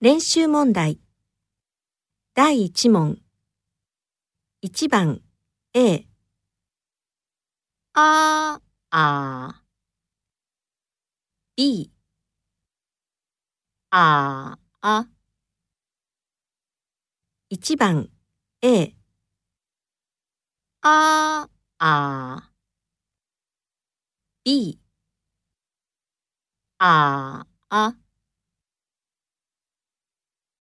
練習問題。第1問。1番。A、ああ B、ああ。1番。A、ああ B、ああ。